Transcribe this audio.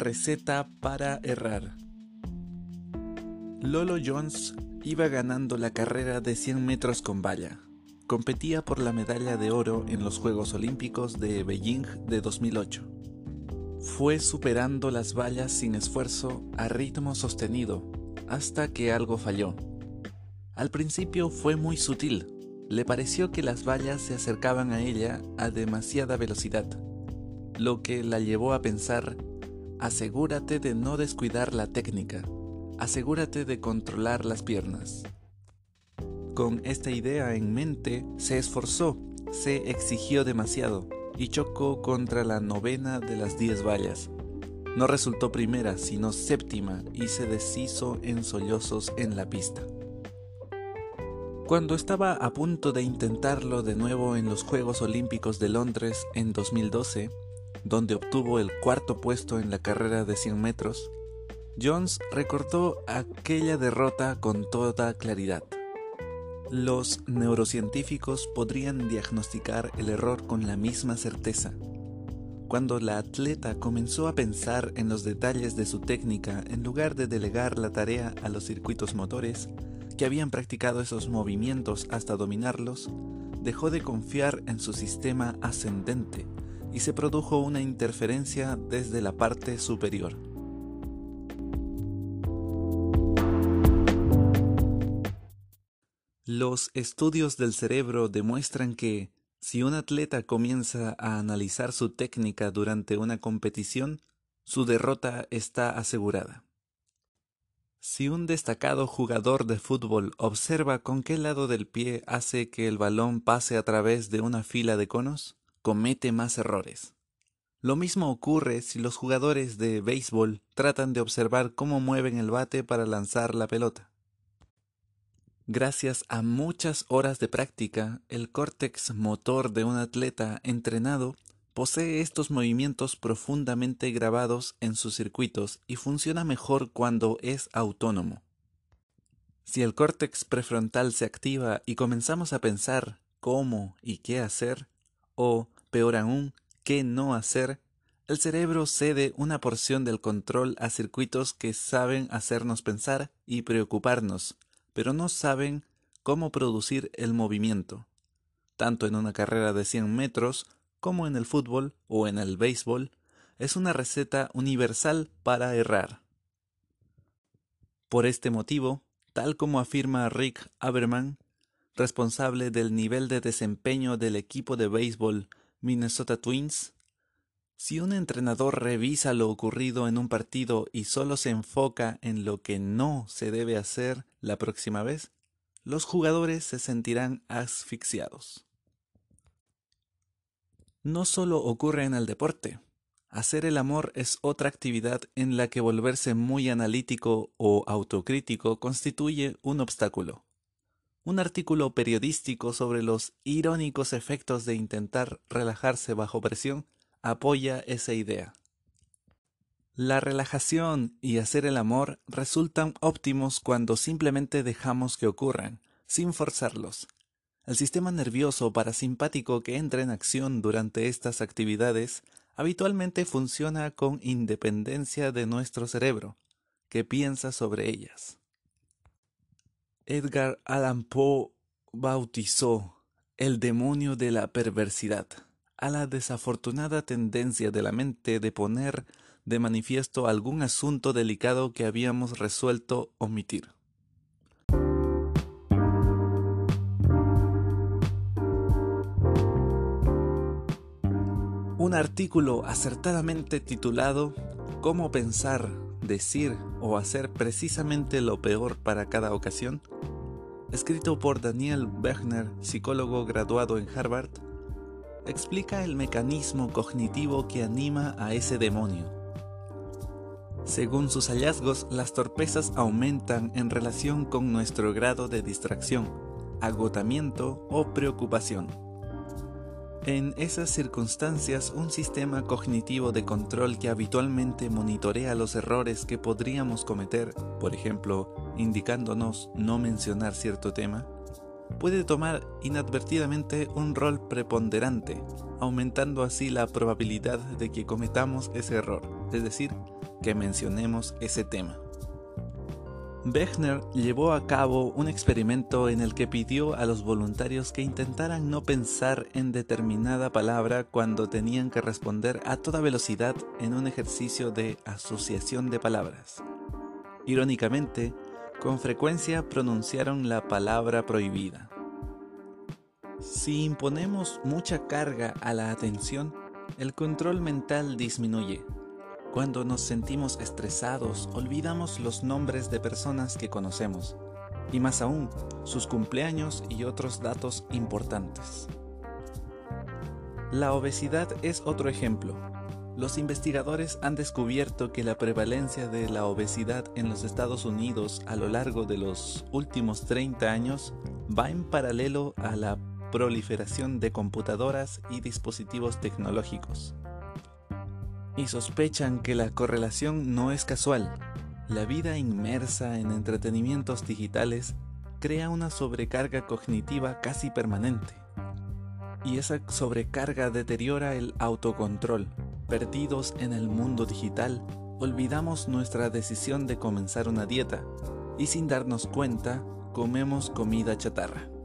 receta para errar. Lolo Jones iba ganando la carrera de 100 metros con valla. Competía por la medalla de oro en los Juegos Olímpicos de Beijing de 2008. Fue superando las vallas sin esfuerzo a ritmo sostenido hasta que algo falló. Al principio fue muy sutil. Le pareció que las vallas se acercaban a ella a demasiada velocidad, lo que la llevó a pensar, asegúrate de no descuidar la técnica, asegúrate de controlar las piernas. Con esta idea en mente, se esforzó, se exigió demasiado y chocó contra la novena de las diez vallas. No resultó primera, sino séptima y se deshizo en sollozos en la pista. Cuando estaba a punto de intentarlo de nuevo en los Juegos Olímpicos de Londres en 2012, donde obtuvo el cuarto puesto en la carrera de 100 metros, Jones recordó aquella derrota con toda claridad. Los neurocientíficos podrían diagnosticar el error con la misma certeza. Cuando la atleta comenzó a pensar en los detalles de su técnica en lugar de delegar la tarea a los circuitos motores, que habían practicado esos movimientos hasta dominarlos, dejó de confiar en su sistema ascendente y se produjo una interferencia desde la parte superior. Los estudios del cerebro demuestran que, si un atleta comienza a analizar su técnica durante una competición, su derrota está asegurada. Si un destacado jugador de fútbol observa con qué lado del pie hace que el balón pase a través de una fila de conos, comete más errores. Lo mismo ocurre si los jugadores de béisbol tratan de observar cómo mueven el bate para lanzar la pelota. Gracias a muchas horas de práctica, el córtex motor de un atleta entrenado posee estos movimientos profundamente grabados en sus circuitos y funciona mejor cuando es autónomo. Si el córtex prefrontal se activa y comenzamos a pensar cómo y qué hacer, o, peor aún, qué no hacer, el cerebro cede una porción del control a circuitos que saben hacernos pensar y preocuparnos, pero no saben cómo producir el movimiento, tanto en una carrera de 100 metros como en el fútbol o en el béisbol, es una receta universal para errar. Por este motivo, tal como afirma Rick Aberman, responsable del nivel de desempeño del equipo de béisbol Minnesota Twins, si un entrenador revisa lo ocurrido en un partido y solo se enfoca en lo que no se debe hacer la próxima vez, los jugadores se sentirán asfixiados. No solo ocurre en el deporte. Hacer el amor es otra actividad en la que volverse muy analítico o autocrítico constituye un obstáculo. Un artículo periodístico sobre los irónicos efectos de intentar relajarse bajo presión apoya esa idea. La relajación y hacer el amor resultan óptimos cuando simplemente dejamos que ocurran, sin forzarlos. El sistema nervioso parasimpático que entra en acción durante estas actividades habitualmente funciona con independencia de nuestro cerebro, que piensa sobre ellas. Edgar Allan Poe bautizó el demonio de la perversidad a la desafortunada tendencia de la mente de poner de manifiesto algún asunto delicado que habíamos resuelto omitir. Un artículo acertadamente titulado Cómo pensar, decir o hacer precisamente lo peor para cada ocasión, escrito por Daniel Bechner, psicólogo graduado en Harvard, explica el mecanismo cognitivo que anima a ese demonio. Según sus hallazgos, las torpezas aumentan en relación con nuestro grado de distracción, agotamiento o preocupación. En esas circunstancias, un sistema cognitivo de control que habitualmente monitorea los errores que podríamos cometer, por ejemplo, indicándonos no mencionar cierto tema, puede tomar inadvertidamente un rol preponderante, aumentando así la probabilidad de que cometamos ese error, es decir, que mencionemos ese tema. Bechner llevó a cabo un experimento en el que pidió a los voluntarios que intentaran no pensar en determinada palabra cuando tenían que responder a toda velocidad en un ejercicio de asociación de palabras. Irónicamente, con frecuencia pronunciaron la palabra prohibida. Si imponemos mucha carga a la atención, el control mental disminuye cuando nos sentimos estresados, olvidamos los nombres de personas que conocemos, y más aún, sus cumpleaños y otros datos importantes. La obesidad es otro ejemplo. Los investigadores han descubierto que la prevalencia de la obesidad en los Estados Unidos a lo largo de los últimos 30 años va en paralelo a la proliferación de computadoras y dispositivos tecnológicos y sospechan que la correlación no es casual. La vida inmersa en entretenimientos digitales crea una sobrecarga cognitiva casi permanente. Y esa sobrecarga deteriora el autocontrol. Perdidos en el mundo digital, olvidamos nuestra decisión de comenzar una dieta y sin darnos cuenta, comemos comida chatarra.